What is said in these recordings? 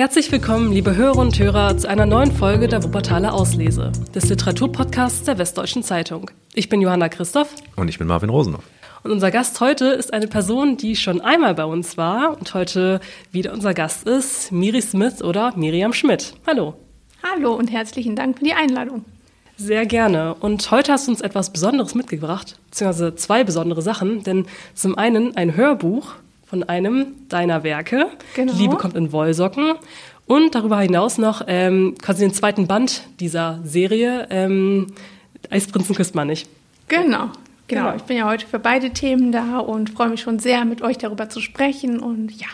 Herzlich willkommen, liebe Hörer und Hörer, zu einer neuen Folge der Wuppertaler Auslese, des Literaturpodcasts der Westdeutschen Zeitung. Ich bin Johanna Christoph. Und ich bin Marvin Rosenhoff. Und unser Gast heute ist eine Person, die schon einmal bei uns war und heute wieder unser Gast ist, Miri Smith oder Miriam Schmidt. Hallo. Hallo und herzlichen Dank für die Einladung. Sehr gerne. Und heute hast du uns etwas Besonderes mitgebracht, beziehungsweise zwei besondere Sachen. Denn zum einen ein Hörbuch von einem deiner Werke, genau. Liebe kommt in Wollsocken. Und darüber hinaus noch ähm, quasi den zweiten Band dieser Serie, ähm, Eisprinzen küsst man nicht. Genau, genau. Genau. Ich bin ja heute für beide Themen da und freue mich schon sehr, mit euch darüber zu sprechen. Und ja,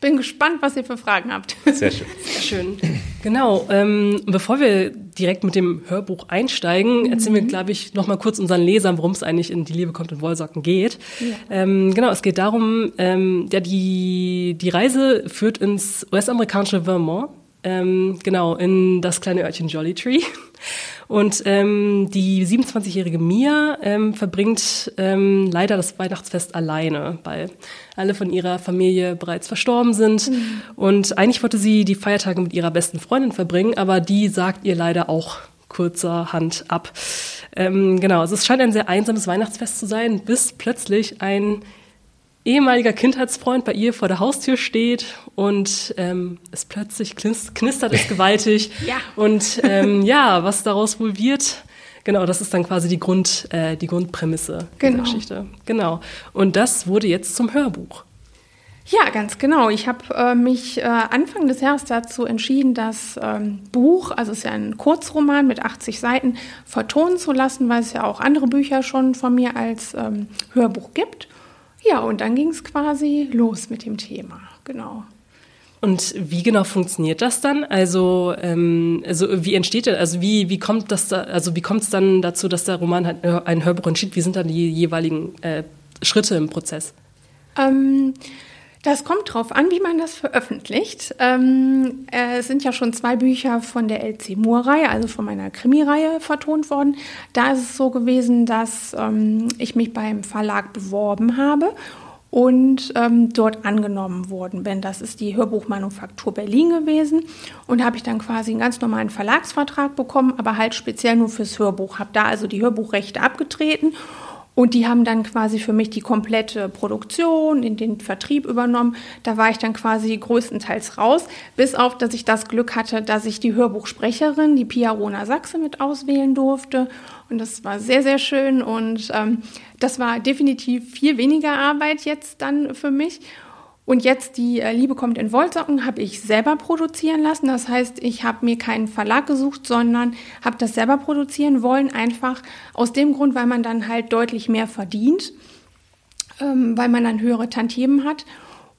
bin gespannt, was ihr für Fragen habt. Sehr schön. Sehr schön. Genau. Ähm, bevor wir direkt mit dem Hörbuch einsteigen, mhm. erzählen wir, glaube ich, noch mal kurz unseren Lesern, worum es eigentlich in Die Liebe kommt in Wollsocken geht. Ja. Ähm, genau, es geht darum, ähm, ja, die, die Reise führt ins US-amerikanische Vermont. Ähm, genau, in das kleine Örtchen Jolly Tree. Und ähm, die 27-jährige Mia ähm, verbringt ähm, leider das Weihnachtsfest alleine, weil alle von ihrer Familie bereits verstorben sind. Mhm. Und eigentlich wollte sie die Feiertage mit ihrer besten Freundin verbringen, aber die sagt ihr leider auch kurzerhand ab. Ähm, genau, also es scheint ein sehr einsames Weihnachtsfest zu sein, bis plötzlich ein ehemaliger Kindheitsfreund bei ihr vor der Haustür steht und ähm, es plötzlich knistert es gewaltig. ja. Und ähm, ja, was daraus wohl wird, genau, das ist dann quasi die, Grund, äh, die Grundprämisse genau. der Geschichte. Genau. Und das wurde jetzt zum Hörbuch. Ja, ganz genau. Ich habe äh, mich äh, Anfang des Jahres dazu entschieden, das ähm, Buch, also es ist ja ein Kurzroman mit 80 Seiten, vertonen zu lassen, weil es ja auch andere Bücher schon von mir als ähm, Hörbuch gibt. Ja, und dann ging es quasi los mit dem Thema, genau. Und wie genau funktioniert das dann? Also, ähm, also wie entsteht das? Also wie, wie kommt das da, also wie kommt es dann dazu, dass der Roman halt ein Hörbuch entsteht? Wie sind dann die jeweiligen äh, Schritte im Prozess? Ähm, das kommt drauf an, wie man das veröffentlicht. Ähm, äh, es sind ja schon zwei Bücher von der LC Moore-Reihe, also von meiner Krimi-Reihe, vertont worden. Da ist es so gewesen, dass ähm, ich mich beim Verlag beworben habe und ähm, dort angenommen worden bin. Das ist die Hörbuchmanufaktur Berlin gewesen und habe ich dann quasi einen ganz normalen Verlagsvertrag bekommen, aber halt speziell nur fürs Hörbuch. Habe da also die Hörbuchrechte abgetreten und die haben dann quasi für mich die komplette Produktion, in den Vertrieb übernommen. Da war ich dann quasi größtenteils raus, bis auf, dass ich das Glück hatte, dass ich die Hörbuchsprecherin, die Pia Rona Sachse, mit auswählen durfte. Und das war sehr, sehr schön. Und ähm, das war definitiv viel weniger Arbeit jetzt dann für mich. Und jetzt die äh, Liebe kommt in Wollsocken habe ich selber produzieren lassen. Das heißt, ich habe mir keinen Verlag gesucht, sondern habe das selber produzieren wollen, einfach aus dem Grund, weil man dann halt deutlich mehr verdient, ähm, weil man dann höhere Tantiemen hat.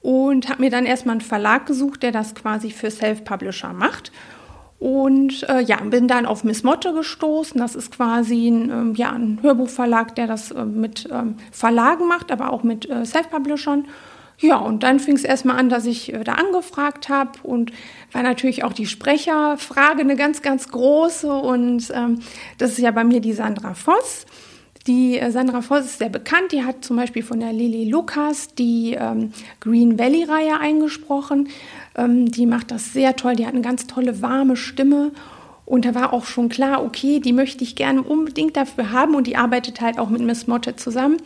Und habe mir dann erstmal einen Verlag gesucht, der das quasi für Self-Publisher macht. Und äh, ja, bin dann auf Miss Motte gestoßen. Das ist quasi ein, ähm, ja, ein Hörbuchverlag, der das äh, mit ähm, Verlagen macht, aber auch mit äh, Self-Publishern. Ja, und dann fing es erstmal an, dass ich äh, da angefragt habe und war natürlich auch die Sprecherfrage eine ganz, ganz große. Und ähm, das ist ja bei mir die Sandra Voss. Die äh, Sandra Voss ist sehr bekannt. Die hat zum Beispiel von der Lili Lukas die ähm, Green Valley-Reihe eingesprochen. Ähm, die macht das sehr toll. Die hat eine ganz tolle, warme Stimme. Und da war auch schon klar, okay, die möchte ich gerne unbedingt dafür haben. Und die arbeitet halt auch mit Miss Motte zusammen.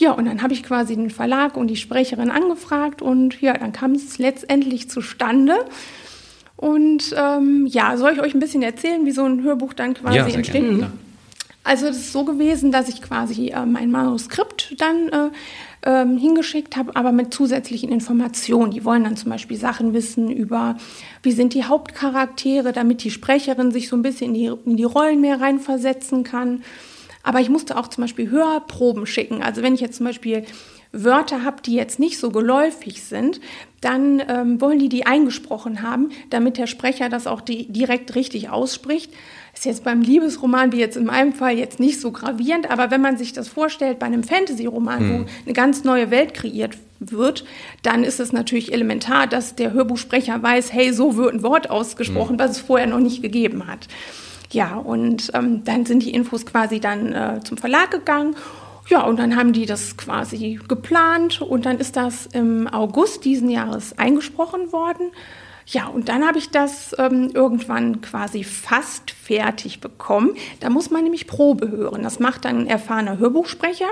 Ja, und dann habe ich quasi den Verlag und die Sprecherin angefragt und ja, dann kam es letztendlich zustande. Und ähm, ja, soll ich euch ein bisschen erzählen, wie so ein Hörbuch dann quasi ja, entsteht? Gerne, also es ist so gewesen, dass ich quasi äh, mein Manuskript dann äh, ähm, hingeschickt habe, aber mit zusätzlichen Informationen. Die wollen dann zum Beispiel Sachen wissen über, wie sind die Hauptcharaktere, damit die Sprecherin sich so ein bisschen in die, in die Rollen mehr reinversetzen kann. Aber ich musste auch zum Beispiel Hörproben schicken. Also wenn ich jetzt zum Beispiel Wörter habe, die jetzt nicht so geläufig sind, dann ähm, wollen die die eingesprochen haben, damit der Sprecher das auch die, direkt richtig ausspricht. Ist jetzt beim Liebesroman, wie jetzt in meinem Fall, jetzt nicht so gravierend, aber wenn man sich das vorstellt bei einem Fantasy-Roman, mhm. wo eine ganz neue Welt kreiert wird, dann ist es natürlich elementar, dass der Hörbuchsprecher weiß, hey, so wird ein Wort ausgesprochen, mhm. was es vorher noch nicht gegeben hat. Ja, und ähm, dann sind die Infos quasi dann äh, zum Verlag gegangen. Ja, und dann haben die das quasi geplant und dann ist das im August diesen Jahres eingesprochen worden. Ja, und dann habe ich das ähm, irgendwann quasi fast fertig bekommen. Da muss man nämlich Probe hören. Das macht dann ein erfahrener Hörbuchsprecher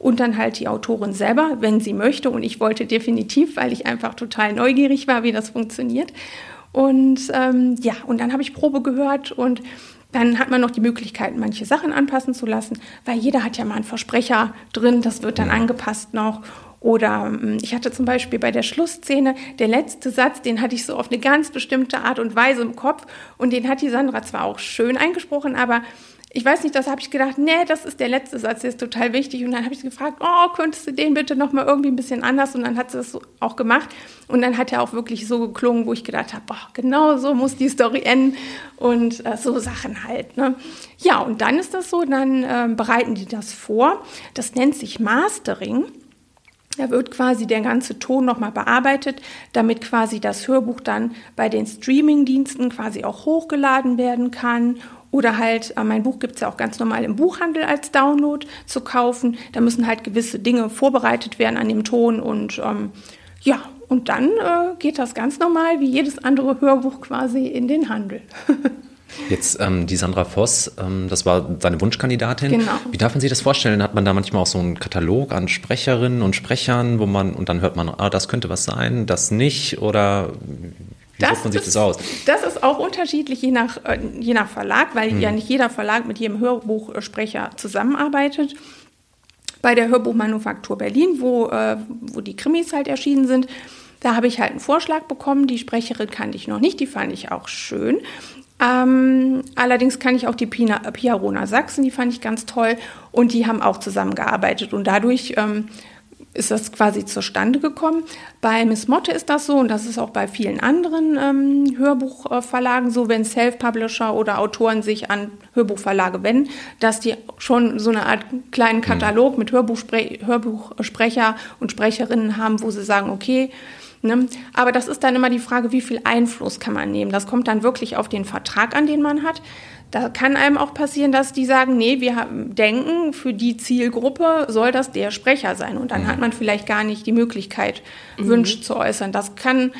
und dann halt die Autorin selber, wenn sie möchte. Und ich wollte definitiv, weil ich einfach total neugierig war, wie das funktioniert. Und ähm, ja, und dann habe ich Probe gehört und dann hat man noch die Möglichkeit, manche Sachen anpassen zu lassen, weil jeder hat ja mal einen Versprecher drin, das wird dann angepasst noch. Oder ähm, ich hatte zum Beispiel bei der Schlussszene, der letzte Satz, den hatte ich so auf eine ganz bestimmte Art und Weise im Kopf und den hat die Sandra zwar auch schön eingesprochen, aber ich weiß nicht, das habe ich gedacht, nee, das ist der letzte Satz, der ist total wichtig. Und dann habe ich gefragt, oh, könntest du den bitte nochmal irgendwie ein bisschen anders? Und dann hat sie das auch gemacht. Und dann hat er auch wirklich so geklungen, wo ich gedacht habe, boah, genau so muss die Story enden. Und äh, so Sachen halt. Ne? Ja, und dann ist das so, dann äh, bereiten die das vor. Das nennt sich Mastering. Da wird quasi der ganze Ton nochmal bearbeitet, damit quasi das Hörbuch dann bei den Streaming-Diensten quasi auch hochgeladen werden kann oder halt, äh, mein Buch gibt es ja auch ganz normal im Buchhandel als Download zu kaufen. Da müssen halt gewisse Dinge vorbereitet werden an dem Ton und ähm, ja, und dann äh, geht das ganz normal wie jedes andere Hörbuch quasi in den Handel. Jetzt ähm, die Sandra Voss, ähm, das war seine Wunschkandidatin. Genau. Wie darf man sich das vorstellen? Hat man da manchmal auch so einen Katalog an Sprecherinnen und Sprechern, wo man und dann hört man, ah, das könnte was sein, das nicht oder wie das sucht man sich ist, das aus? Das ist auch unterschiedlich je nach, äh, je nach Verlag, weil hm. ja nicht jeder Verlag mit jedem Hörbuchsprecher zusammenarbeitet. Bei der Hörbuchmanufaktur Berlin, wo, äh, wo die Krimis halt erschienen sind, da habe ich halt einen Vorschlag bekommen. Die Sprecherin kannte ich noch nicht, die fand ich auch schön. Ähm, allerdings kann ich auch die Pina, Pia Rona Sachsen, die fand ich ganz toll und die haben auch zusammengearbeitet und dadurch ähm, ist das quasi zustande gekommen. Bei Miss Motte ist das so und das ist auch bei vielen anderen ähm, Hörbuchverlagen so, wenn Self-Publisher oder Autoren sich an Hörbuchverlage wenden, dass die schon so eine Art kleinen Katalog mit Hörbuchspre Hörbuchsprecher und Sprecherinnen haben, wo sie sagen, okay, Ne? Aber das ist dann immer die Frage, wie viel Einfluss kann man nehmen. Das kommt dann wirklich auf den Vertrag an, den man hat. Da kann einem auch passieren, dass die sagen, nee, wir denken, für die Zielgruppe soll das der Sprecher sein. Und dann mhm. hat man vielleicht gar nicht die Möglichkeit, mhm. Wünsche zu äußern. Das kann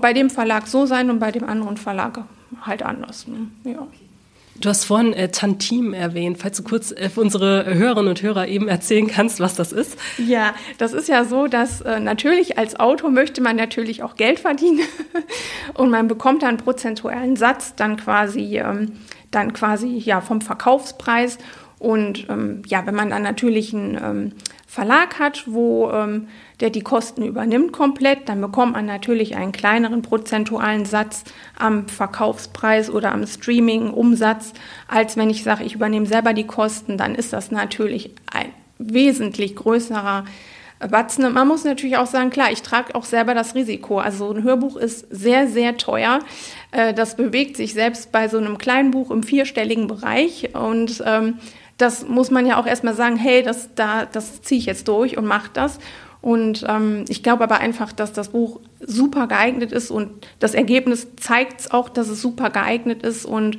bei dem Verlag so sein und bei dem anderen Verlag halt anders. Ne? Ja. Du hast vorhin äh, Tantim erwähnt. Falls du kurz äh, für unsere Hörerinnen und Hörer eben erzählen kannst, was das ist. Ja, das ist ja so, dass äh, natürlich als Autor möchte man natürlich auch Geld verdienen und man bekommt dann einen prozentualen Satz dann quasi, ähm, dann quasi ja vom Verkaufspreis. Und ähm, ja, wenn man dann natürlich einen ähm, Verlag hat, wo ähm, der die Kosten übernimmt komplett, dann bekommt man natürlich einen kleineren prozentualen Satz am Verkaufspreis oder am Streaming-Umsatz, als wenn ich sage, ich übernehme selber die Kosten, dann ist das natürlich ein wesentlich größerer Batzen. Man muss natürlich auch sagen, klar, ich trage auch selber das Risiko. Also ein Hörbuch ist sehr, sehr teuer. Äh, das bewegt sich selbst bei so einem kleinen Buch im vierstelligen Bereich und ähm, das muss man ja auch erstmal sagen, hey, das, da, das ziehe ich jetzt durch und mache das. Und ähm, ich glaube aber einfach, dass das Buch super geeignet ist und das Ergebnis zeigt es auch, dass es super geeignet ist. Und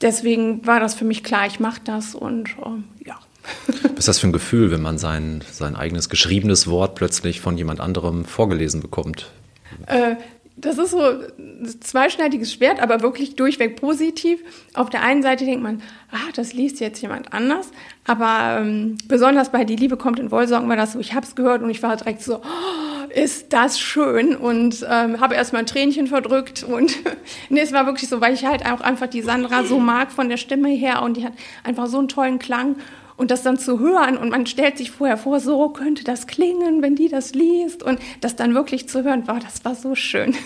deswegen war das für mich klar, ich mache das und ähm, ja. Was ist das für ein Gefühl, wenn man sein, sein eigenes geschriebenes Wort plötzlich von jemand anderem vorgelesen bekommt? Äh, das ist so ein zweischneidiges Schwert, aber wirklich durchweg positiv. Auf der einen Seite denkt man, ah, das liest jetzt jemand anders. Aber ähm, besonders bei Die Liebe kommt in Wollsocken war das so, ich habe es gehört und ich war direkt so, oh, ist das schön und ähm, habe erstmal ein Tränchen verdrückt und nee, es war wirklich so, weil ich halt auch einfach die Sandra so mag von der Stimme her und die hat einfach so einen tollen Klang und das dann zu hören und man stellt sich vorher vor, so könnte das klingen, wenn die das liest und das dann wirklich zu hören, wow, das war so schön.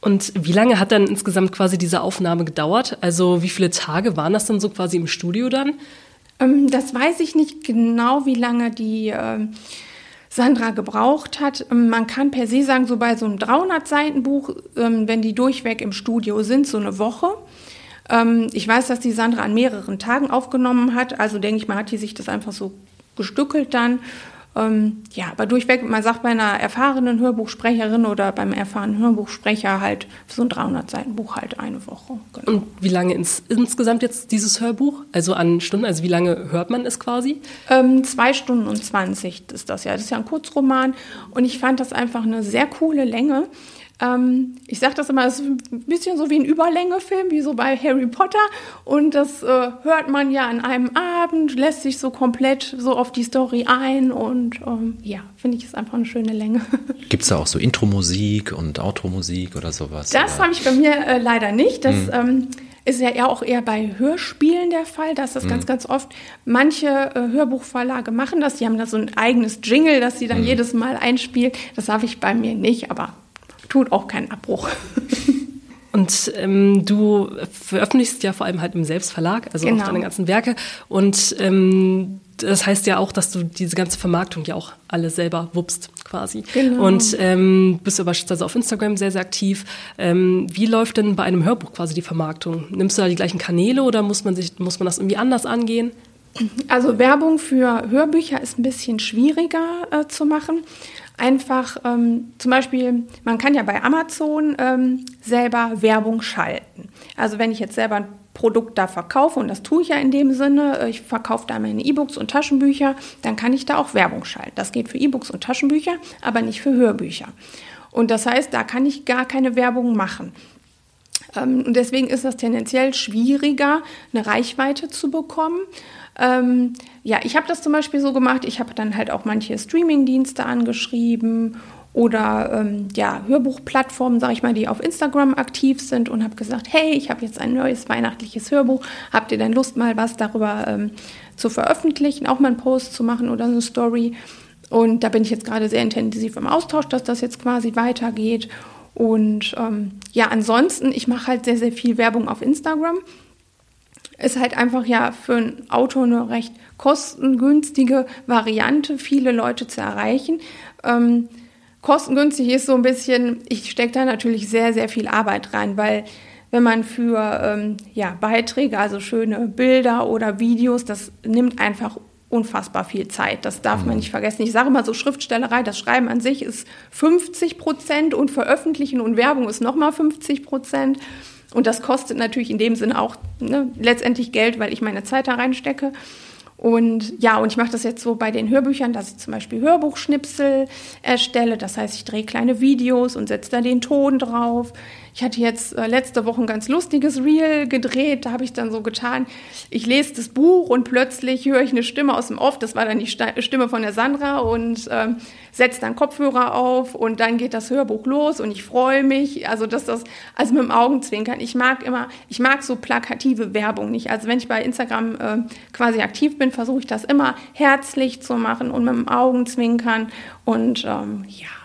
Und wie lange hat dann insgesamt quasi diese Aufnahme gedauert? Also wie viele Tage waren das dann so quasi im Studio dann? Ähm, das weiß ich nicht genau, wie lange die äh, Sandra gebraucht hat. Ähm, man kann per se sagen, so bei so einem 300-Seiten-Buch, ähm, wenn die durchweg im Studio sind, so eine Woche. Ähm, ich weiß, dass die Sandra an mehreren Tagen aufgenommen hat, also denke ich mal, hat die sich das einfach so gestückelt dann. Ähm, ja, aber durchweg, man sagt bei einer erfahrenen Hörbuchsprecherin oder beim erfahrenen Hörbuchsprecher halt so ein 300-Seiten-Buch halt eine Woche. Genau. Und wie lange ins, insgesamt jetzt dieses Hörbuch? Also an Stunden, also wie lange hört man es quasi? Ähm, zwei Stunden und 20 ist das ja. Das ist ja ein Kurzroman und ich fand das einfach eine sehr coole Länge. Ähm, ich sage das immer, es ist ein bisschen so wie ein Überlängefilm, wie so bei Harry Potter. Und das äh, hört man ja an einem Abend, lässt sich so komplett so auf die Story ein. Und ähm, ja, finde ich, ist einfach eine schöne Länge. Gibt es da auch so Intro-Musik und Outro-Musik oder sowas? Das habe ich bei mir äh, leider nicht. Das mhm. ähm, ist ja auch eher bei Hörspielen der Fall. Das ist mhm. ganz, ganz oft. Manche äh, Hörbuchverlage machen das. Die haben da so ein eigenes Jingle, das sie dann mhm. jedes Mal einspielen. Das habe ich bei mir nicht, aber tut auch keinen Abbruch. Und ähm, du veröffentlichst ja vor allem halt im Selbstverlag, also genau. auch deine ganzen Werke. Und ähm, das heißt ja auch, dass du diese ganze Vermarktung ja auch alle selber wuppst, quasi. Genau. Und ähm, bist du beispielsweise auf Instagram sehr, sehr aktiv. Ähm, wie läuft denn bei einem Hörbuch quasi die Vermarktung? Nimmst du da die gleichen Kanäle oder muss man, sich, muss man das irgendwie anders angehen? Also Werbung für Hörbücher ist ein bisschen schwieriger äh, zu machen einfach ähm, zum Beispiel, man kann ja bei Amazon ähm, selber Werbung schalten. Also wenn ich jetzt selber ein Produkt da verkaufe, und das tue ich ja in dem Sinne, äh, ich verkaufe da meine E-Books und Taschenbücher, dann kann ich da auch Werbung schalten. Das geht für E-Books und Taschenbücher, aber nicht für Hörbücher. Und das heißt, da kann ich gar keine Werbung machen. Ähm, und deswegen ist das tendenziell schwieriger, eine Reichweite zu bekommen. Ähm, ja, ich habe das zum Beispiel so gemacht. Ich habe dann halt auch manche Streaming-Dienste angeschrieben oder ähm, ja, Hörbuchplattformen, sage ich mal, die auf Instagram aktiv sind und habe gesagt, hey, ich habe jetzt ein neues weihnachtliches Hörbuch. Habt ihr denn Lust, mal was darüber ähm, zu veröffentlichen, auch mal einen Post zu machen oder eine Story? Und da bin ich jetzt gerade sehr intensiv im Austausch, dass das jetzt quasi weitergeht. Und ähm, ja, ansonsten, ich mache halt sehr, sehr viel Werbung auf Instagram ist halt einfach ja für ein Auto eine recht kostengünstige Variante, viele Leute zu erreichen. Ähm, kostengünstig ist so ein bisschen, ich stecke da natürlich sehr, sehr viel Arbeit rein, weil wenn man für ähm, ja, Beiträge, also schöne Bilder oder Videos, das nimmt einfach unfassbar viel Zeit. Das darf man mhm. nicht vergessen. Ich sage immer so, Schriftstellerei, das Schreiben an sich ist 50 Prozent und Veröffentlichen und Werbung ist nochmal 50 Prozent. Und das kostet natürlich in dem Sinne auch ne, letztendlich Geld, weil ich meine Zeit da reinstecke. Und ja, und ich mache das jetzt so bei den Hörbüchern, dass ich zum Beispiel Hörbuchschnipsel erstelle. Das heißt, ich drehe kleine Videos und setze da den Ton drauf. Ich hatte jetzt äh, letzte Woche ein ganz lustiges Reel gedreht. Da habe ich dann so getan, ich lese das Buch und plötzlich höre ich eine Stimme aus dem Off. Das war dann die Stimme von der Sandra und ähm, setze dann Kopfhörer auf und dann geht das Hörbuch los und ich freue mich. Also dass das, also mit dem Augenzwinkern. Ich mag immer, ich mag so plakative Werbung nicht. Also wenn ich bei Instagram äh, quasi aktiv bin, versuche ich das immer herzlich zu machen und mit dem Augenzwinkern und ähm, ja.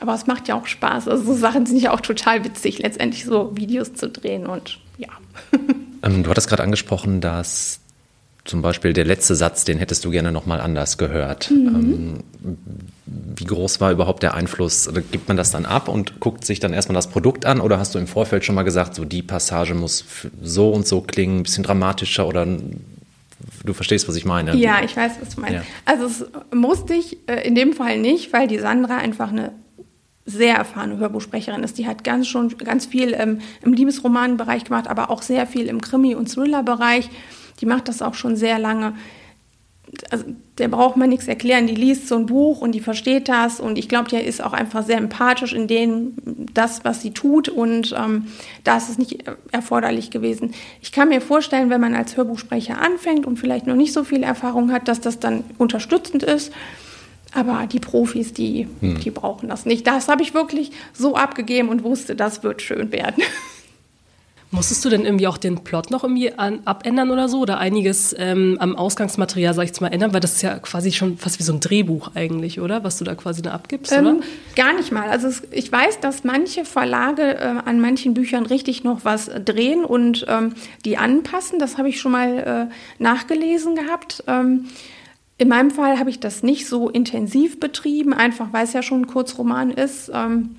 Aber es macht ja auch Spaß. Also so Sachen sind ja auch total witzig, letztendlich so Videos zu drehen und ja. Ähm, du hattest gerade angesprochen, dass zum Beispiel der letzte Satz, den hättest du gerne nochmal anders gehört. Mhm. Ähm, wie groß war überhaupt der Einfluss? Gibt man das dann ab und guckt sich dann erstmal das Produkt an oder hast du im Vorfeld schon mal gesagt, so die Passage muss so und so klingen, ein bisschen dramatischer oder du verstehst, was ich meine? Ja, ich weiß, was du meinst. Ja. Also es musste ich äh, in dem Fall nicht, weil die Sandra einfach eine sehr erfahrene Hörbuchsprecherin ist. Die hat ganz schon ganz viel ähm, im Liebesromanbereich gemacht, aber auch sehr viel im Krimi- und Thriller-Bereich. Die macht das auch schon sehr lange. Also, der braucht man nichts erklären. Die liest so ein Buch und die versteht das. Und ich glaube, die ist auch einfach sehr empathisch in dem, das, was sie tut. Und ähm, da ist es nicht erforderlich gewesen. Ich kann mir vorstellen, wenn man als Hörbuchsprecher anfängt und vielleicht noch nicht so viel Erfahrung hat, dass das dann unterstützend ist. Aber die Profis, die, hm. die brauchen das nicht. Das habe ich wirklich so abgegeben und wusste, das wird schön werden. Musstest du denn irgendwie auch den Plot noch irgendwie an, abändern oder so? Oder einiges ähm, am Ausgangsmaterial, sag ich jetzt mal, ändern? Weil das ist ja quasi schon fast wie so ein Drehbuch eigentlich, oder? Was du da quasi da abgibst, ähm, oder? Gar nicht mal. Also es, ich weiß, dass manche Verlage äh, an manchen Büchern richtig noch was drehen und ähm, die anpassen. Das habe ich schon mal äh, nachgelesen gehabt. In meinem Fall habe ich das nicht so intensiv betrieben, einfach weil es ja schon ein Kurzroman ist. Ähm,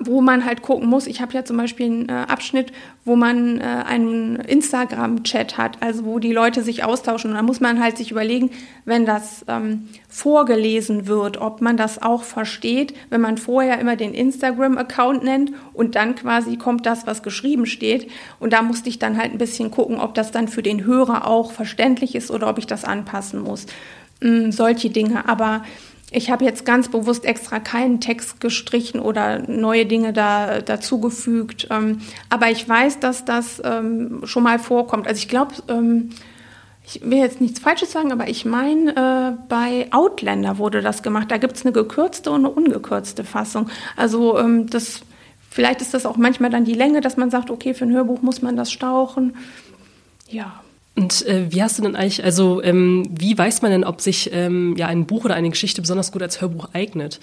wo man halt gucken muss. Ich habe ja zum Beispiel einen äh, Abschnitt, wo man äh, einen Instagram-Chat hat, also wo die Leute sich austauschen. Und da muss man halt sich überlegen, wenn das ähm, vorgelesen wird, ob man das auch versteht, wenn man vorher immer den Instagram-Account nennt und dann quasi kommt das, was geschrieben steht. Und da musste ich dann halt ein bisschen gucken, ob das dann für den Hörer auch verständlich ist oder ob ich das anpassen muss. Ähm, solche Dinge. Aber ich habe jetzt ganz bewusst extra keinen Text gestrichen oder neue Dinge da dazugefügt. Ähm, aber ich weiß, dass das ähm, schon mal vorkommt. Also ich glaube, ähm, ich will jetzt nichts Falsches sagen, aber ich meine, äh, bei Outlander wurde das gemacht. Da gibt es eine gekürzte und eine ungekürzte Fassung. Also ähm, das, vielleicht ist das auch manchmal dann die Länge, dass man sagt, okay, für ein Hörbuch muss man das stauchen. Ja. Und äh, wie hast du denn eigentlich, also ähm, wie weiß man denn, ob sich ähm, ja ein Buch oder eine Geschichte besonders gut als Hörbuch eignet?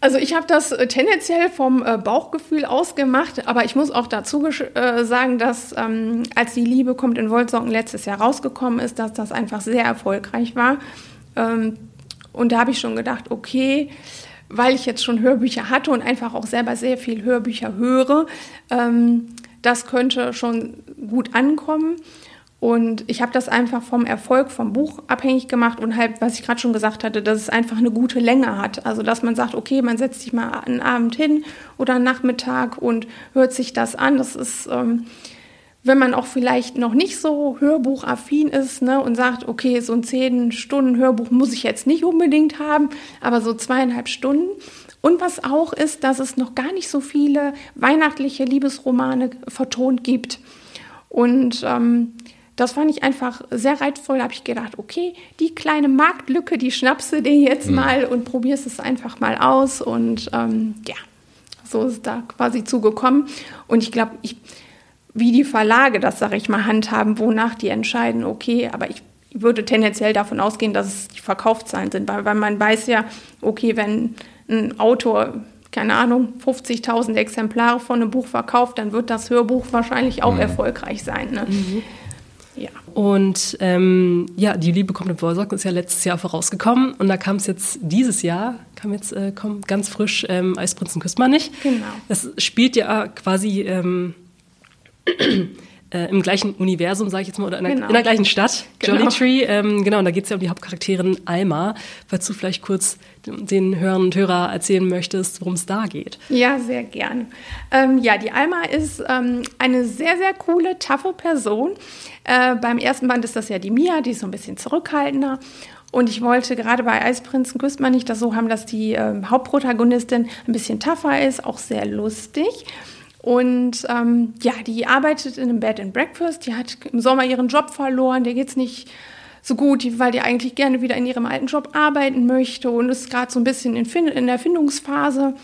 Also ich habe das äh, tendenziell vom äh, Bauchgefühl ausgemacht, aber ich muss auch dazu äh, sagen, dass ähm, als die Liebe kommt in Wollsocken letztes Jahr rausgekommen ist, dass das einfach sehr erfolgreich war. Ähm, und da habe ich schon gedacht, okay, weil ich jetzt schon Hörbücher hatte und einfach auch selber sehr viel Hörbücher höre, ähm, das könnte schon gut ankommen. Und ich habe das einfach vom Erfolg vom Buch abhängig gemacht und halt, was ich gerade schon gesagt hatte, dass es einfach eine gute Länge hat. Also, dass man sagt, okay, man setzt sich mal einen Abend hin oder einen Nachmittag und hört sich das an. Das ist, ähm, wenn man auch vielleicht noch nicht so hörbuchaffin ist ne, und sagt, okay, so ein zehn Stunden Hörbuch muss ich jetzt nicht unbedingt haben, aber so zweieinhalb Stunden. Und was auch ist, dass es noch gar nicht so viele weihnachtliche Liebesromane vertont gibt. Und ähm, das fand ich einfach sehr reizvoll. Da habe ich gedacht, okay, die kleine Marktlücke, die schnappst du dir jetzt mhm. mal und probierst es einfach mal aus. Und ähm, ja, so ist es da quasi zugekommen. Und ich glaube, ich, wie die Verlage das, sage ich mal, handhaben, wonach die entscheiden, okay, aber ich würde tendenziell davon ausgehen, dass es die Verkaufszahlen sind, weil, weil man weiß ja, okay, wenn ein Autor keine Ahnung, 50.000 Exemplare von einem Buch verkauft, dann wird das Hörbuch wahrscheinlich auch mhm. erfolgreich sein. Ne? Mhm. Und ähm, ja, Die Liebe kommt im Wollsocken ist ja letztes Jahr vorausgekommen und da kam es jetzt dieses Jahr, kam jetzt äh, kommt ganz frisch ähm, Eisprinzen küsst man nicht. Genau. Das spielt ja quasi ähm, äh, im gleichen Universum, sage ich jetzt mal, oder in, genau. der, in der gleichen Stadt, genau. Jolly Tree. Ähm, genau, und da geht es ja um die Hauptcharakterin Alma. Falls du vielleicht kurz den Hörern und Hörer erzählen möchtest, worum es da geht. Ja, sehr gern. Ähm, ja, die Alma ist ähm, eine sehr, sehr coole, taffe Person. Äh, beim ersten Band ist das ja die Mia, die ist so ein bisschen zurückhaltender. Und ich wollte gerade bei Eisprinzen küsst man nicht das so haben, dass die äh, Hauptprotagonistin ein bisschen tougher ist, auch sehr lustig. Und ähm, ja, die arbeitet in einem Bed and Breakfast. Die hat im Sommer ihren Job verloren. Der geht's nicht so gut, weil die eigentlich gerne wieder in ihrem alten Job arbeiten möchte und ist gerade so ein bisschen in, in der Findungsphase.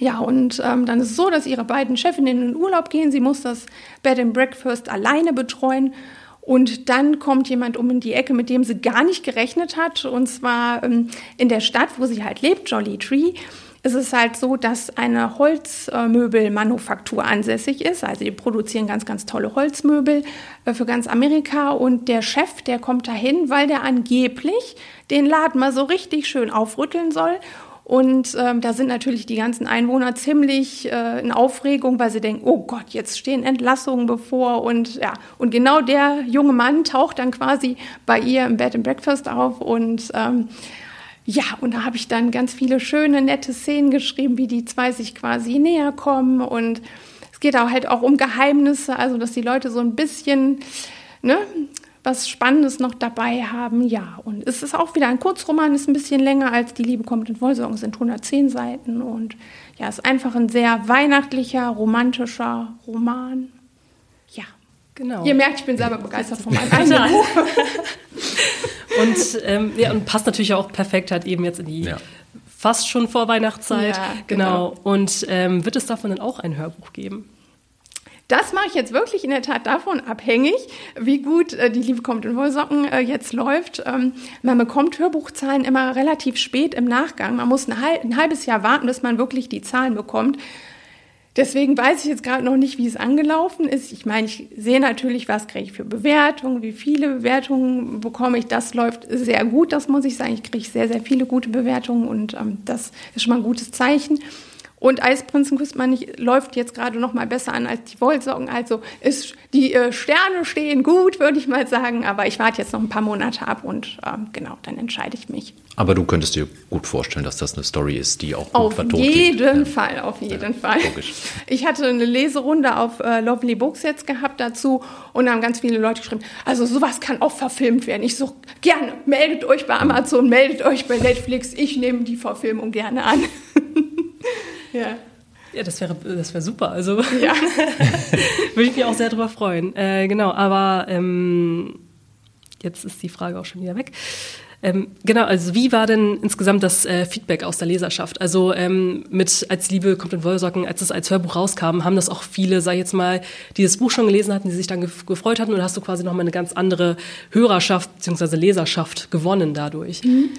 Ja, und ähm, dann ist es so, dass ihre beiden Chefinnen in den Urlaub gehen. Sie muss das Bed and Breakfast alleine betreuen. Und dann kommt jemand um in die Ecke, mit dem sie gar nicht gerechnet hat. Und zwar ähm, in der Stadt, wo sie halt lebt, Jolly Tree ist es halt so, dass eine Holzmöbelmanufaktur ansässig ist. Also die produzieren ganz, ganz tolle Holzmöbel äh, für ganz Amerika. Und der Chef, der kommt dahin, weil der angeblich den Laden mal so richtig schön aufrütteln soll. Und ähm, da sind natürlich die ganzen Einwohner ziemlich äh, in Aufregung, weil sie denken, oh Gott, jetzt stehen Entlassungen bevor. Und ja, und genau der junge Mann taucht dann quasi bei ihr im Bed and Breakfast auf und ähm, ja, und da habe ich dann ganz viele schöne, nette Szenen geschrieben, wie die zwei sich quasi näher kommen. Und es geht auch halt auch um Geheimnisse, also dass die Leute so ein bisschen ne, was Spannendes noch dabei haben. Ja, und es ist auch wieder ein Kurzroman, ist ein bisschen länger als Die Liebe kommt in Wollsorgen, sind 110 Seiten. Und ja, ist einfach ein sehr weihnachtlicher, romantischer Roman. Ja. Genau. Ihr merkt, ich bin selber begeistert von meinem eigenen Buch. Und, ähm, ja, und passt natürlich auch perfekt halt eben jetzt in die ja. fast schon Vorweihnachtszeit. Ja, genau. genau. Und ähm, wird es davon dann auch ein Hörbuch geben? Das mache ich jetzt wirklich in der Tat davon abhängig, wie gut äh, die Liebe kommt in Wollsocken äh, jetzt läuft. Ähm, man bekommt Hörbuchzahlen immer relativ spät im Nachgang. Man muss ein, halb, ein halbes Jahr warten, bis man wirklich die Zahlen bekommt. Deswegen weiß ich jetzt gerade noch nicht, wie es angelaufen ist. Ich meine, ich sehe natürlich, was kriege ich für Bewertungen, wie viele Bewertungen bekomme ich. Das läuft sehr gut, das muss ich sagen. Ich kriege sehr, sehr viele gute Bewertungen und ähm, das ist schon mal ein gutes Zeichen. Und Eisprinzen küsst man nicht läuft jetzt gerade noch mal besser an als die Wollsocken. Also ist, die äh, Sterne stehen gut, würde ich mal sagen. Aber ich warte jetzt noch ein paar Monate ab und ähm, genau, dann entscheide ich mich. Aber du könntest dir gut vorstellen, dass das eine Story ist, die auch gut auf vertont jeden liegt. Fall, auf jeden ja, Fall. Logisch. Ich hatte eine Leserunde auf äh, Lovely Books jetzt gehabt dazu und da haben ganz viele Leute geschrieben, also sowas kann auch verfilmt werden. Ich so, gerne, meldet euch bei Amazon, meldet euch bei Netflix. Ich nehme die Verfilmung gerne an. Ja. Ja, das wäre das wäre super. Also ja. würde ich mich auch sehr darüber freuen. Äh, genau, aber ähm, jetzt ist die Frage auch schon wieder weg. Ähm, genau, also wie war denn insgesamt das äh, Feedback aus der Leserschaft? Also ähm, mit Als Liebe kommt in Wollsocken, als es als Hörbuch rauskam, haben das auch viele, sag ich jetzt mal, die das Buch schon gelesen hatten, die sich dann gef gefreut hatten oder hast du quasi nochmal eine ganz andere Hörerschaft bzw. Leserschaft gewonnen dadurch? Mhm.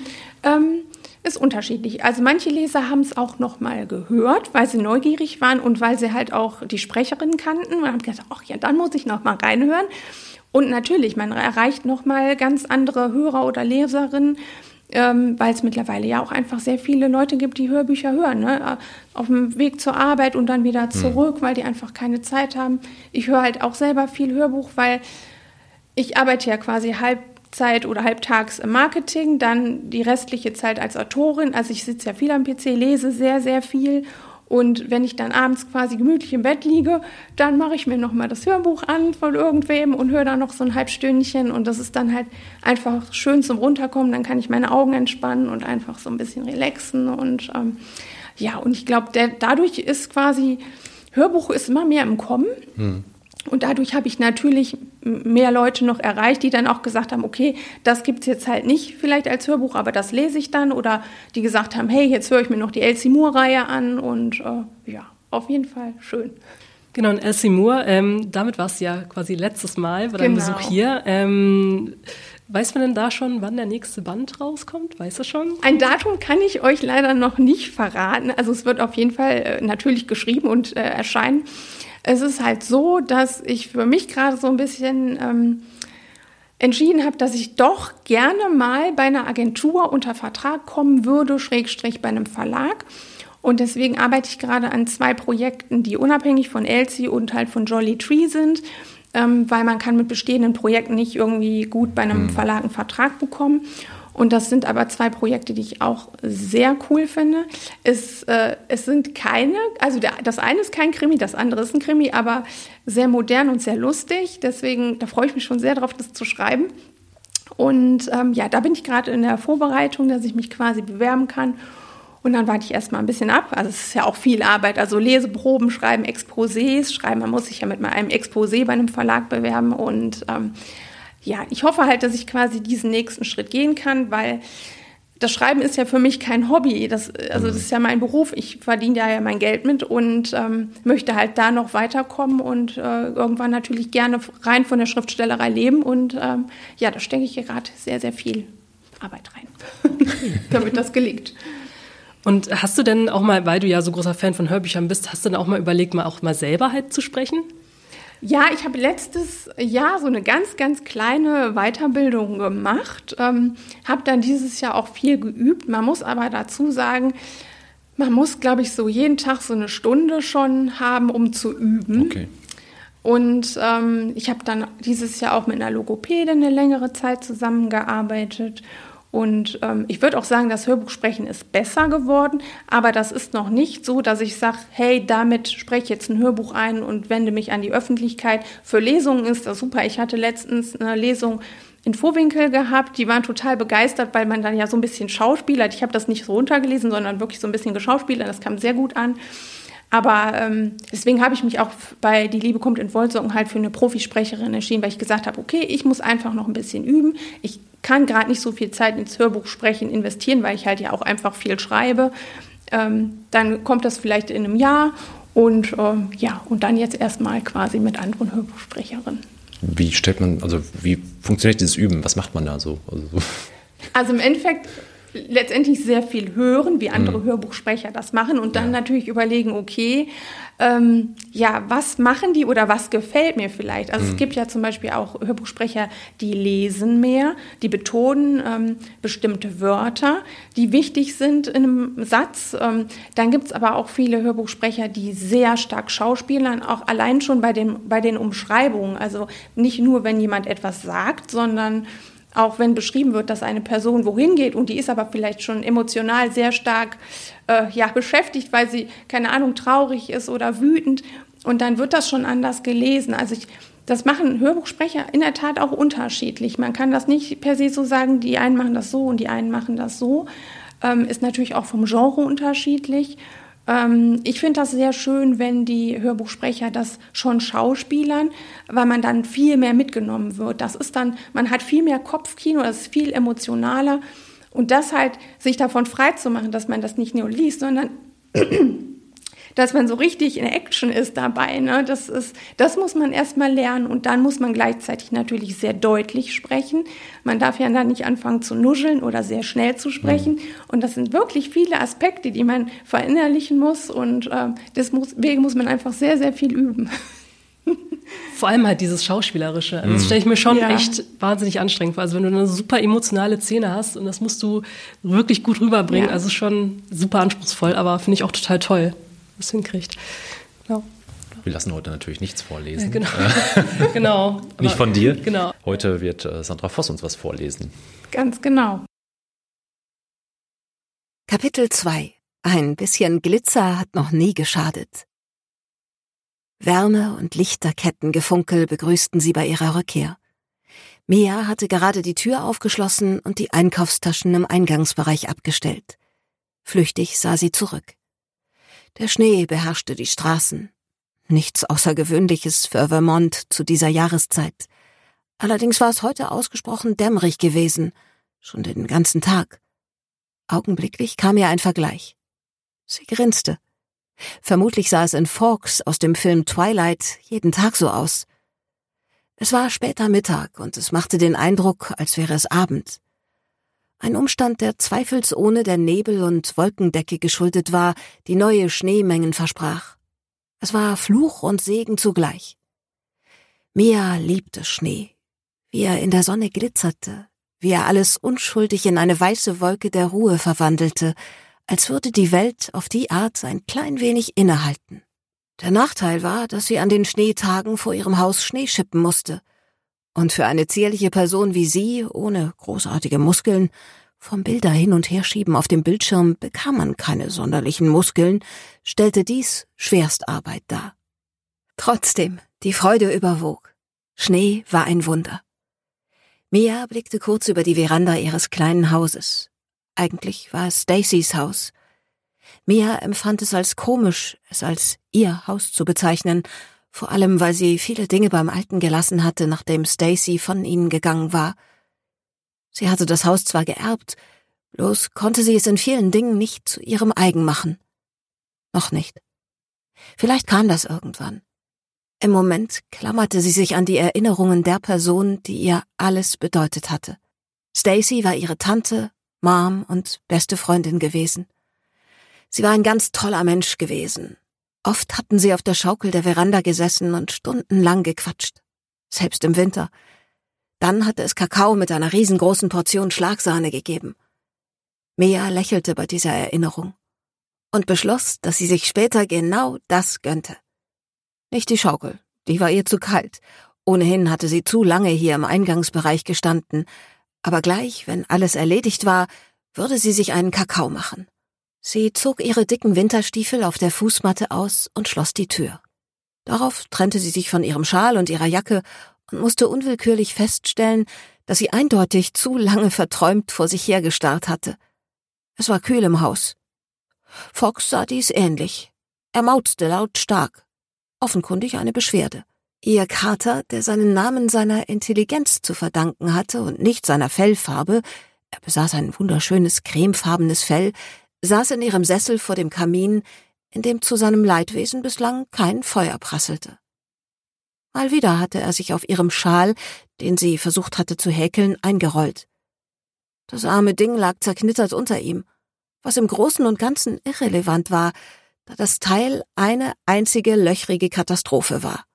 Ähm, ist unterschiedlich. Also manche Leser haben es auch noch mal gehört, weil sie neugierig waren und weil sie halt auch die Sprecherin kannten und haben gesagt, ach ja, dann muss ich noch mal reinhören. Und natürlich, man erreicht noch mal ganz andere Hörer oder Leserinnen, ähm, weil es mittlerweile ja auch einfach sehr viele Leute gibt, die Hörbücher hören, ne? auf dem Weg zur Arbeit und dann wieder hm. zurück, mhm. weil die einfach keine Zeit haben. Ich höre halt auch selber viel Hörbuch, weil ich arbeite ja quasi halb Zeit oder halbtags im Marketing, dann die restliche Zeit als Autorin. Also ich sitze ja viel am PC, lese sehr, sehr viel. Und wenn ich dann abends quasi gemütlich im Bett liege, dann mache ich mir nochmal das Hörbuch an von irgendwem und höre da noch so ein Halbstündchen. Und das ist dann halt einfach schön zum Runterkommen. Dann kann ich meine Augen entspannen und einfach so ein bisschen relaxen. Und ähm, ja, und ich glaube, dadurch ist quasi, Hörbuch ist immer mehr im Kommen. Hm. Und dadurch habe ich natürlich mehr Leute noch erreicht, die dann auch gesagt haben, okay, das gibt es jetzt halt nicht vielleicht als Hörbuch, aber das lese ich dann. Oder die gesagt haben, hey, jetzt höre ich mir noch die Elsie Moore-Reihe an. Und äh, ja, auf jeden Fall schön. Genau, und Elsie Moore, ähm, damit war es ja quasi letztes Mal bei deinem genau. Besuch hier. Ähm, weiß man denn da schon, wann der nächste Band rauskommt? Weißt du schon? Ein Datum kann ich euch leider noch nicht verraten. Also es wird auf jeden Fall äh, natürlich geschrieben und äh, erscheinen. Es ist halt so, dass ich für mich gerade so ein bisschen ähm, entschieden habe, dass ich doch gerne mal bei einer Agentur unter Vertrag kommen würde, Schrägstrich bei einem Verlag. Und deswegen arbeite ich gerade an zwei Projekten, die unabhängig von Elsie und halt von Jolly Tree sind, ähm, weil man kann mit bestehenden Projekten nicht irgendwie gut bei einem hm. Verlag einen Vertrag bekommen. Und das sind aber zwei Projekte, die ich auch sehr cool finde. Es, äh, es sind keine, also der, das eine ist kein Krimi, das andere ist ein Krimi, aber sehr modern und sehr lustig. Deswegen, da freue ich mich schon sehr drauf, das zu schreiben. Und ähm, ja, da bin ich gerade in der Vorbereitung, dass ich mich quasi bewerben kann. Und dann warte ich erstmal ein bisschen ab. Also es ist ja auch viel Arbeit. Also Leseproben schreiben, Exposés schreiben. Man muss sich ja mit einem Exposé bei einem Verlag bewerben. Und ähm, ja, ich hoffe halt, dass ich quasi diesen nächsten Schritt gehen kann, weil das Schreiben ist ja für mich kein Hobby. Das, also das ist ja mein Beruf. Ich verdiene da ja mein Geld mit und ähm, möchte halt da noch weiterkommen und äh, irgendwann natürlich gerne rein von der Schriftstellerei leben. Und ähm, ja, da stecke ich gerade sehr, sehr viel Arbeit rein, damit das gelingt. Und hast du denn auch mal, weil du ja so großer Fan von Hörbüchern bist, hast du denn auch mal überlegt, mal auch mal selber halt zu sprechen? Ja, ich habe letztes Jahr so eine ganz, ganz kleine Weiterbildung gemacht, ähm, habe dann dieses Jahr auch viel geübt. Man muss aber dazu sagen, man muss, glaube ich, so jeden Tag so eine Stunde schon haben, um zu üben. Okay. Und ähm, ich habe dann dieses Jahr auch mit einer Logopädin eine längere Zeit zusammengearbeitet und ähm, ich würde auch sagen, das Hörbuchsprechen ist besser geworden, aber das ist noch nicht so, dass ich sage, hey, damit spreche ich jetzt ein Hörbuch ein und wende mich an die Öffentlichkeit. Für Lesungen ist das super. Ich hatte letztens eine Lesung in Vorwinkel gehabt, die waren total begeistert, weil man dann ja so ein bisschen schauspielert. Ich habe das nicht so runtergelesen, sondern wirklich so ein bisschen geschauspielert. Das kam sehr gut an. Aber ähm, deswegen habe ich mich auch bei Die Liebe kommt in Wollsocken halt für eine Profisprecherin entschieden, weil ich gesagt habe, okay, ich muss einfach noch ein bisschen üben. Ich kann gerade nicht so viel Zeit ins Hörbuch sprechen investieren, weil ich halt ja auch einfach viel schreibe. Ähm, dann kommt das vielleicht in einem Jahr und äh, ja, und dann jetzt erstmal quasi mit anderen Hörbuchsprecherinnen. Wie stellt man, also wie funktioniert dieses Üben? Was macht man da so? Also, also im Endeffekt letztendlich sehr viel hören, wie andere mhm. Hörbuchsprecher das machen und dann ja. natürlich überlegen, okay, ähm, ja, was machen die oder was gefällt mir vielleicht? Also mhm. es gibt ja zum Beispiel auch Hörbuchsprecher, die lesen mehr, die betonen ähm, bestimmte Wörter, die wichtig sind in einem Satz. Ähm, dann gibt es aber auch viele Hörbuchsprecher, die sehr stark schauspielern, auch allein schon bei den, bei den Umschreibungen. Also nicht nur, wenn jemand etwas sagt, sondern auch wenn beschrieben wird, dass eine Person wohin geht und die ist aber vielleicht schon emotional sehr stark äh, ja, beschäftigt, weil sie, keine Ahnung, traurig ist oder wütend und dann wird das schon anders gelesen. Also ich, das machen Hörbuchsprecher in der Tat auch unterschiedlich. Man kann das nicht per se so sagen, die einen machen das so und die einen machen das so. Ähm, ist natürlich auch vom Genre unterschiedlich. Ähm, ich finde das sehr schön, wenn die Hörbuchsprecher das schon schauspielern, weil man dann viel mehr mitgenommen wird. Das ist dann, man hat viel mehr Kopfkino, das ist viel emotionaler. Und das halt, sich davon frei zu machen, dass man das nicht nur liest, sondern dass man so richtig in Action ist dabei. Ne? Das, ist, das muss man erstmal lernen und dann muss man gleichzeitig natürlich sehr deutlich sprechen. Man darf ja dann nicht anfangen zu nuscheln oder sehr schnell zu sprechen. Mhm. Und das sind wirklich viele Aspekte, die man verinnerlichen muss und äh, deswegen muss man einfach sehr, sehr viel üben. Vor allem halt dieses Schauspielerische. Also das stelle ich mir schon ja. echt wahnsinnig anstrengend vor. Also wenn du eine super emotionale Szene hast und das musst du wirklich gut rüberbringen, ja. also schon super anspruchsvoll, aber finde ich auch total toll das hinkriegt. Genau. Wir lassen heute natürlich nichts vorlesen. Genau. genau. Nicht von dir. Genau. Heute wird äh, Sandra Voss uns was vorlesen. Ganz genau. Kapitel 2 Ein bisschen Glitzer hat noch nie geschadet. Wärme und Lichterkettengefunkel begrüßten sie bei ihrer Rückkehr. Mia hatte gerade die Tür aufgeschlossen und die Einkaufstaschen im Eingangsbereich abgestellt. Flüchtig sah sie zurück. Der Schnee beherrschte die Straßen. Nichts Außergewöhnliches für Vermont zu dieser Jahreszeit. Allerdings war es heute ausgesprochen dämmerig gewesen, schon den ganzen Tag. Augenblicklich kam ihr ein Vergleich. Sie grinste. Vermutlich sah es in Forks aus dem Film Twilight jeden Tag so aus. Es war später Mittag und es machte den Eindruck, als wäre es Abend. Ein Umstand, der zweifelsohne der Nebel- und Wolkendecke geschuldet war, die neue Schneemengen versprach. Es war Fluch und Segen zugleich. Mia liebte Schnee, wie er in der Sonne glitzerte, wie er alles unschuldig in eine weiße Wolke der Ruhe verwandelte, als würde die Welt auf die Art ein klein wenig innehalten. Der Nachteil war, dass sie an den Schneetagen vor ihrem Haus Schnee schippen musste, und für eine zierliche Person wie sie, ohne großartige Muskeln, vom Bilder hin und her schieben auf dem Bildschirm bekam man keine sonderlichen Muskeln, stellte dies Schwerstarbeit dar. Trotzdem, die Freude überwog. Schnee war ein Wunder. Mia blickte kurz über die Veranda ihres kleinen Hauses. Eigentlich war es Stacys Haus. Mia empfand es als komisch, es als ihr Haus zu bezeichnen, vor allem weil sie viele Dinge beim Alten gelassen hatte, nachdem Stacy von ihnen gegangen war. Sie hatte das Haus zwar geerbt, bloß konnte sie es in vielen Dingen nicht zu ihrem eigen machen. Noch nicht. Vielleicht kam das irgendwann. Im Moment klammerte sie sich an die Erinnerungen der Person, die ihr alles bedeutet hatte. Stacy war ihre Tante, Mom und beste Freundin gewesen. Sie war ein ganz toller Mensch gewesen, Oft hatten sie auf der Schaukel der Veranda gesessen und stundenlang gequatscht. Selbst im Winter. Dann hatte es Kakao mit einer riesengroßen Portion Schlagsahne gegeben. Mea lächelte bei dieser Erinnerung und beschloss, dass sie sich später genau das gönnte. Nicht die Schaukel, die war ihr zu kalt. Ohnehin hatte sie zu lange hier im Eingangsbereich gestanden, aber gleich, wenn alles erledigt war, würde sie sich einen Kakao machen. Sie zog ihre dicken Winterstiefel auf der Fußmatte aus und schloss die Tür. Darauf trennte sie sich von ihrem Schal und ihrer Jacke und musste unwillkürlich feststellen, dass sie eindeutig zu lange verträumt vor sich hergestarrt hatte. Es war kühl im Haus. Fox sah dies ähnlich. Er mauzte lautstark. Offenkundig eine Beschwerde. Ihr Kater, der seinen Namen seiner Intelligenz zu verdanken hatte und nicht seiner Fellfarbe, er besaß ein wunderschönes cremefarbenes Fell, saß in ihrem Sessel vor dem Kamin, in dem zu seinem Leidwesen bislang kein Feuer prasselte. Mal wieder hatte er sich auf ihrem Schal, den sie versucht hatte zu häkeln, eingerollt. Das arme Ding lag zerknittert unter ihm, was im Großen und Ganzen irrelevant war, da das Teil eine einzige löchrige Katastrophe war.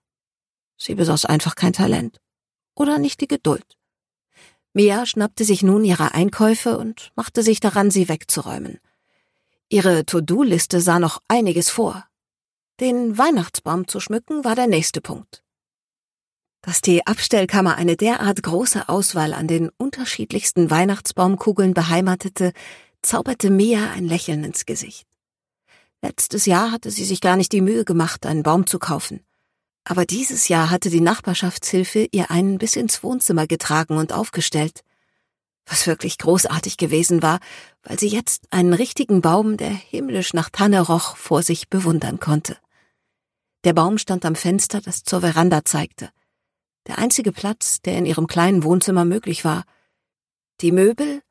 Sie besaß einfach kein Talent oder nicht die Geduld. Mia schnappte sich nun ihre Einkäufe und machte sich daran, sie wegzuräumen. Ihre To-Do-Liste sah noch einiges vor. Den Weihnachtsbaum zu schmücken war der nächste Punkt. Dass die Abstellkammer eine derart große Auswahl an den unterschiedlichsten Weihnachtsbaumkugeln beheimatete, zauberte Mia ein Lächeln ins Gesicht. Letztes Jahr hatte sie sich gar nicht die Mühe gemacht, einen Baum zu kaufen. Aber dieses Jahr hatte die Nachbarschaftshilfe ihr einen bis ins Wohnzimmer getragen und aufgestellt. Was wirklich großartig gewesen war, weil sie jetzt einen richtigen Baum, der himmlisch nach Tanne roch, vor sich bewundern konnte. Der Baum stand am Fenster, das zur Veranda zeigte. Der einzige Platz, der in ihrem kleinen Wohnzimmer möglich war. Die Möbel,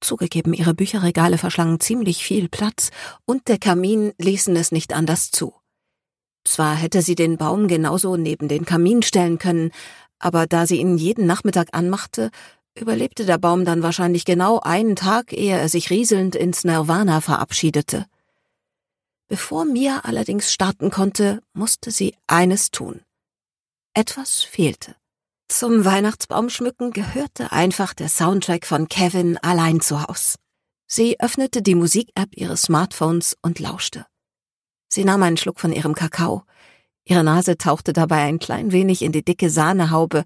zugegeben, ihre Bücherregale verschlangen ziemlich viel Platz, und der Kamin ließen es nicht anders zu. Zwar hätte sie den Baum genauso neben den Kamin stellen können, aber da sie ihn jeden Nachmittag anmachte, überlebte der Baum dann wahrscheinlich genau einen Tag, ehe er sich rieselnd ins Nirvana verabschiedete. Bevor Mia allerdings starten konnte, musste sie eines tun. Etwas fehlte. Zum Weihnachtsbaumschmücken gehörte einfach der Soundtrack von Kevin allein zu Haus. Sie öffnete die Musik-App ihres Smartphones und lauschte. Sie nahm einen Schluck von ihrem Kakao. Ihre Nase tauchte dabei ein klein wenig in die dicke Sahnehaube,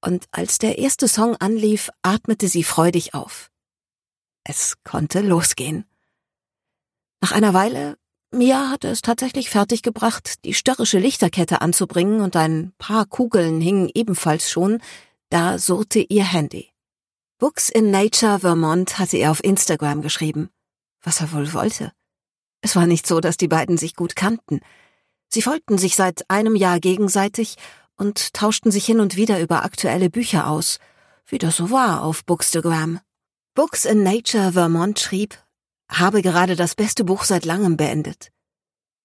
und als der erste Song anlief, atmete sie freudig auf. Es konnte losgehen. Nach einer Weile, Mia hatte es tatsächlich fertiggebracht, die störrische Lichterkette anzubringen und ein paar Kugeln hingen ebenfalls schon, da surrte ihr Handy. Books in Nature Vermont hatte er auf Instagram geschrieben. Was er wohl wollte. Es war nicht so, dass die beiden sich gut kannten. Sie folgten sich seit einem Jahr gegenseitig und tauschten sich hin und wieder über aktuelle Bücher aus, wie das so war auf Bookstagram. Books in Nature Vermont schrieb, habe gerade das beste Buch seit langem beendet.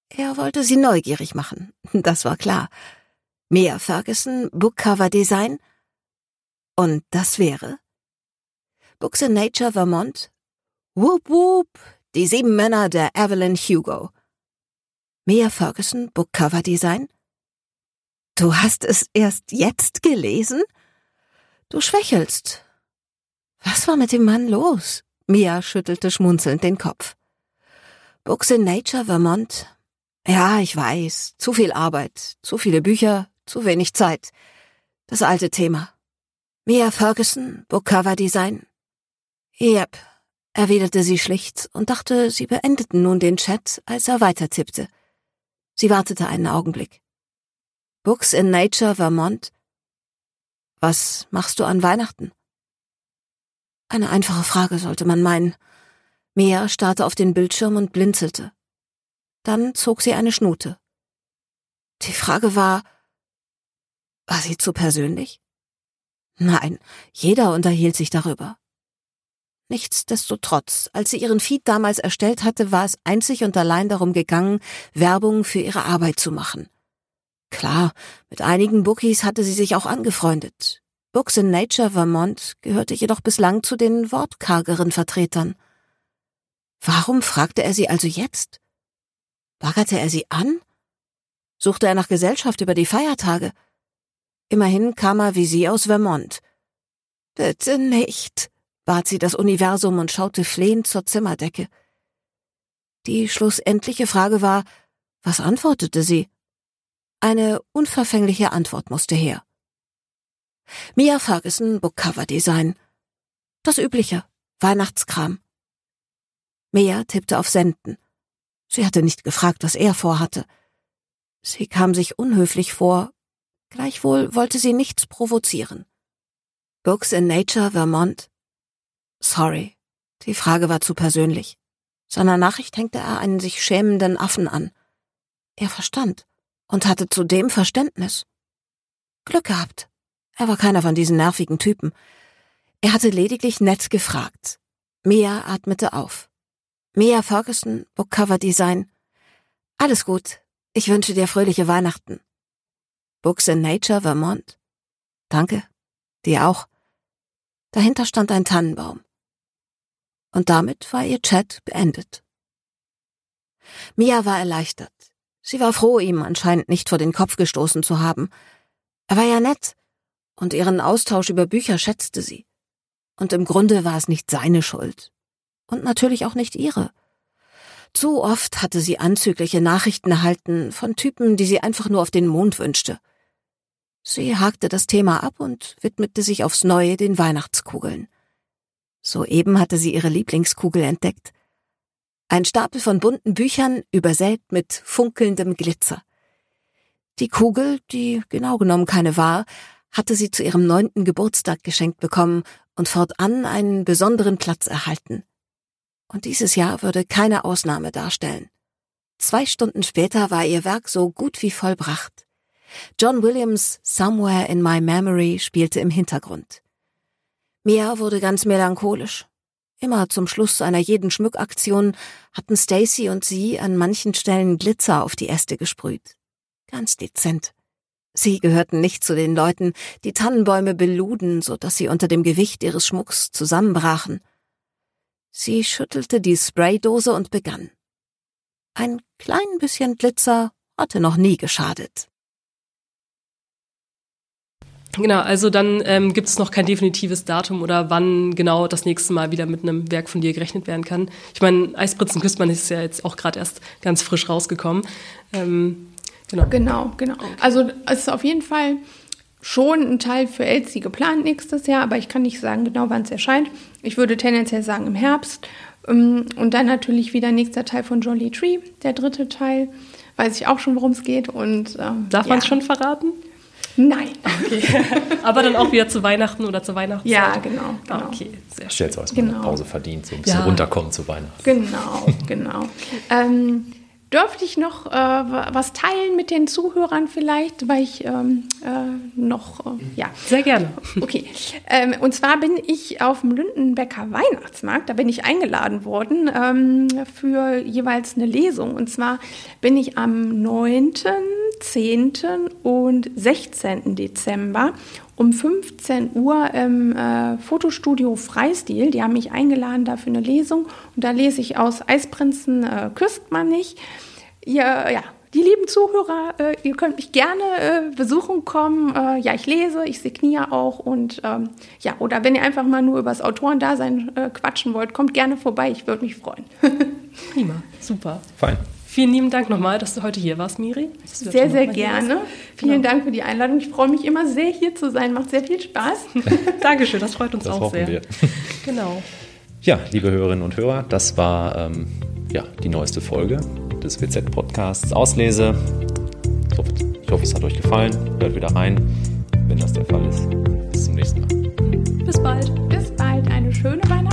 Er wollte sie neugierig machen, das war klar. Mia Ferguson, Bookcover Design? Und das wäre? Books in Nature Vermont? Whoop whoop, die sieben Männer der Evelyn Hugo. Mia Ferguson, Bookcover Design? Du hast es erst jetzt gelesen? Du schwächelst. Was war mit dem Mann los? Mia schüttelte schmunzelnd den Kopf. Books in Nature, Vermont. Ja, ich weiß. Zu viel Arbeit, zu viele Bücher, zu wenig Zeit. Das alte Thema. Mia Ferguson, Bookcover Design. Yep, erwiderte sie schlicht und dachte, sie beendeten nun den Chat, als er weitertippte. Sie wartete einen Augenblick. Books in Nature, Vermont. Was machst du an Weihnachten? Eine einfache Frage sollte man meinen. Mia starrte auf den Bildschirm und blinzelte. Dann zog sie eine Schnute. Die Frage war, war sie zu persönlich? Nein, jeder unterhielt sich darüber. Nichtsdestotrotz, als sie ihren Feed damals erstellt hatte, war es einzig und allein darum gegangen, Werbung für ihre Arbeit zu machen. Klar, mit einigen Bookies hatte sie sich auch angefreundet. Books in Nature Vermont gehörte jedoch bislang zu den wortkargeren Vertretern. Warum fragte er sie also jetzt? Baggerte er sie an? Suchte er nach Gesellschaft über die Feiertage? Immerhin kam er wie sie aus Vermont. Bitte nicht, bat sie das Universum und schaute flehend zur Zimmerdecke. Die schlussendliche Frage war, was antwortete sie? Eine unverfängliche Antwort musste her. Mia Ferguson, Bookcover Design. Das übliche, Weihnachtskram. Mia tippte auf Senden. Sie hatte nicht gefragt, was er vorhatte. Sie kam sich unhöflich vor, gleichwohl wollte sie nichts provozieren. Books in Nature, Vermont, Sorry, die Frage war zu persönlich. Seiner Nachricht hängte er einen sich schämenden Affen an. Er verstand und hatte zudem Verständnis. Glück gehabt. Er war keiner von diesen nervigen Typen. Er hatte lediglich nett gefragt. Mia atmete auf. Mia Ferguson, Bookcover Design. Alles gut. Ich wünsche dir fröhliche Weihnachten. Books in Nature, Vermont. Danke. Dir auch. Dahinter stand ein Tannenbaum. Und damit war ihr Chat beendet. Mia war erleichtert. Sie war froh, ihm anscheinend nicht vor den Kopf gestoßen zu haben. Er war ja nett, und ihren Austausch über Bücher schätzte sie. Und im Grunde war es nicht seine Schuld. Und natürlich auch nicht ihre. Zu oft hatte sie anzügliche Nachrichten erhalten von Typen, die sie einfach nur auf den Mond wünschte. Sie hakte das Thema ab und widmete sich aufs Neue den Weihnachtskugeln. Soeben hatte sie ihre Lieblingskugel entdeckt. Ein Stapel von bunten Büchern, übersät mit funkelndem Glitzer. Die Kugel, die genau genommen keine war, hatte sie zu ihrem neunten Geburtstag geschenkt bekommen und fortan einen besonderen Platz erhalten. Und dieses Jahr würde keine Ausnahme darstellen. Zwei Stunden später war ihr Werk so gut wie vollbracht. John Williams' Somewhere in My Memory spielte im Hintergrund. Mia wurde ganz melancholisch. Immer zum Schluss einer jeden Schmückaktion hatten Stacy und sie an manchen Stellen Glitzer auf die Äste gesprüht. Ganz dezent. Sie gehörten nicht zu den Leuten, die Tannenbäume beluden, so dass sie unter dem Gewicht ihres Schmucks zusammenbrachen. Sie schüttelte die Spraydose und begann. Ein klein bisschen Glitzer hatte noch nie geschadet. Genau, also dann ähm, gibt es noch kein definitives Datum oder wann genau das nächste Mal wieder mit einem Werk von dir gerechnet werden kann. Ich meine, Eispritzen küsst man ist ja jetzt auch gerade erst ganz frisch rausgekommen. Ähm, genau. Genau, genau. Also es ist auf jeden Fall schon ein Teil für Elsie geplant nächstes Jahr, aber ich kann nicht sagen genau, wann es erscheint. Ich würde tendenziell sagen im Herbst. Ähm, und dann natürlich wieder nächster Teil von Jolly Tree, der dritte Teil. Weiß ich auch schon, worum es geht. Und, ähm, Darf ja. man es schon verraten? Nein. Okay. Aber dann auch wieder zu Weihnachten oder zur Weihnachtszeit? Ja, genau. genau. Okay, sehr schön. Stellt euch genau. eine Pause verdient, so ein bisschen ja. runterkommen zu Weihnachten. Genau, genau. ähm, Dürfte ich noch äh, was teilen mit den Zuhörern vielleicht, weil ich ähm, äh, noch, äh, ja. Sehr gerne. Okay. Ähm, und zwar bin ich auf dem Lündenbecker Weihnachtsmarkt, da bin ich eingeladen worden ähm, für jeweils eine Lesung. Und zwar bin ich am 9., 10. und 16. Dezember um 15 Uhr im äh, Fotostudio Freistil. Die haben mich eingeladen da für eine Lesung und da lese ich aus Eisprinzen äh, küsst man nicht. Ja, ja, die lieben Zuhörer, äh, ihr könnt mich gerne äh, besuchen kommen. Äh, ja, ich lese, ich signiere auch und ähm, ja, oder wenn ihr einfach mal nur über das Autorendasein äh, quatschen wollt, kommt gerne vorbei, ich würde mich freuen. Prima, super. Fein. Vielen lieben Dank nochmal, dass du heute hier warst, Miri. Sehr, sehr gerne. Vielen genau. Dank für die Einladung. Ich freue mich immer sehr, hier zu sein. Macht sehr viel Spaß. Dankeschön, das freut uns das auch sehr. Wir. Genau. Ja, liebe Hörerinnen und Hörer, das war ähm, ja, die neueste Folge des WZ-Podcasts Auslese. Ich hoffe, ich hoffe, es hat euch gefallen. Hört wieder rein, wenn das der Fall ist. Bis zum nächsten Mal. Bis bald. Bis bald. Eine schöne Weihnachten.